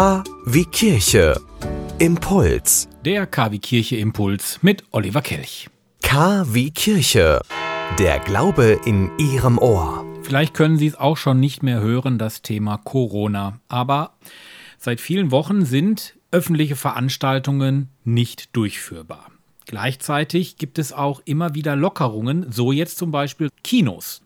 K wie Kirche. Impuls. Der KW Kirche Impuls mit Oliver Kelch. K wie Kirche. Der Glaube in Ihrem Ohr. Vielleicht können Sie es auch schon nicht mehr hören, das Thema Corona. Aber seit vielen Wochen sind öffentliche Veranstaltungen nicht durchführbar. Gleichzeitig gibt es auch immer wieder Lockerungen, so jetzt zum Beispiel Kinos.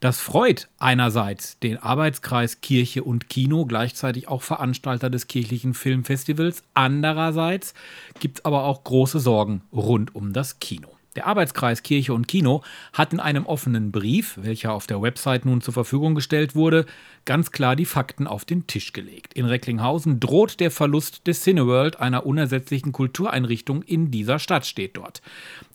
Das freut einerseits den Arbeitskreis Kirche und Kino, gleichzeitig auch Veranstalter des kirchlichen Filmfestivals. Andererseits gibt es aber auch große Sorgen rund um das Kino. Der Arbeitskreis Kirche und Kino hat in einem offenen Brief, welcher auf der Website nun zur Verfügung gestellt wurde, ganz klar die Fakten auf den Tisch gelegt. In Recklinghausen droht der Verlust des Cineworld, einer unersetzlichen Kultureinrichtung in dieser Stadt, steht dort.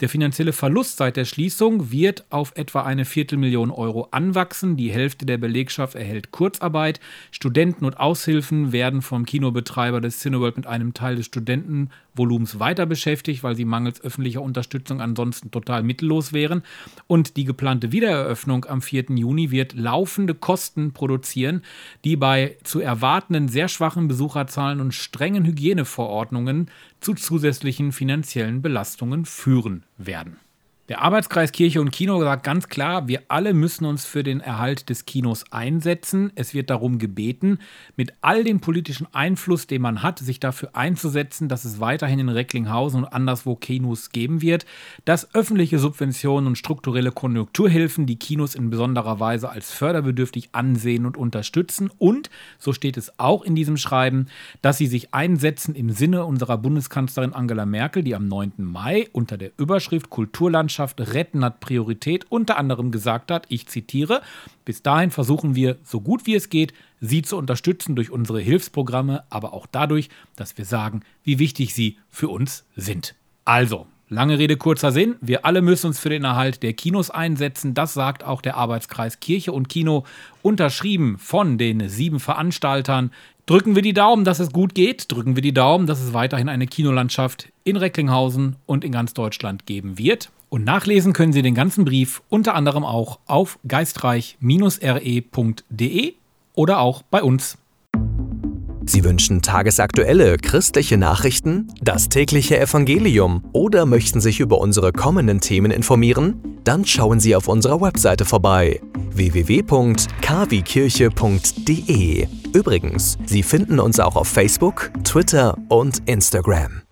Der finanzielle Verlust seit der Schließung wird auf etwa eine Viertelmillion Euro anwachsen. Die Hälfte der Belegschaft erhält Kurzarbeit. Studenten und Aushilfen werden vom Kinobetreiber des Cineworld mit einem Teil des Studentenvolumens weiter beschäftigt, weil sie mangels öffentlicher Unterstützung ansonsten ansonsten total mittellos wären. Und die geplante Wiedereröffnung am 4. Juni wird laufende Kosten produzieren, die bei zu erwartenden sehr schwachen Besucherzahlen und strengen Hygieneverordnungen zu zusätzlichen finanziellen Belastungen führen werden. Der Arbeitskreis Kirche und Kino sagt ganz klar, wir alle müssen uns für den Erhalt des Kinos einsetzen. Es wird darum gebeten, mit all dem politischen Einfluss, den man hat, sich dafür einzusetzen, dass es weiterhin in Recklinghausen und anderswo Kinos geben wird, dass öffentliche Subventionen und strukturelle Konjunkturhilfen die Kinos in besonderer Weise als förderbedürftig ansehen und unterstützen und, so steht es auch in diesem Schreiben, dass sie sich einsetzen im Sinne unserer Bundeskanzlerin Angela Merkel, die am 9. Mai unter der Überschrift Kulturlandschaft Landwirtschaft retten hat Priorität unter anderem gesagt hat, ich zitiere, bis dahin versuchen wir, so gut wie es geht, sie zu unterstützen durch unsere Hilfsprogramme, aber auch dadurch, dass wir sagen, wie wichtig sie für uns sind. Also, Lange Rede, kurzer Sinn. Wir alle müssen uns für den Erhalt der Kinos einsetzen. Das sagt auch der Arbeitskreis Kirche und Kino, unterschrieben von den sieben Veranstaltern. Drücken wir die Daumen, dass es gut geht. Drücken wir die Daumen, dass es weiterhin eine Kinolandschaft in Recklinghausen und in ganz Deutschland geben wird. Und nachlesen können Sie den ganzen Brief unter anderem auch auf geistreich-re.de oder auch bei uns. Sie wünschen tagesaktuelle christliche Nachrichten, das tägliche Evangelium oder möchten sich über unsere kommenden Themen informieren? Dann schauen Sie auf unserer Webseite vorbei www.kwkirche.de. Übrigens, Sie finden uns auch auf Facebook, Twitter und Instagram.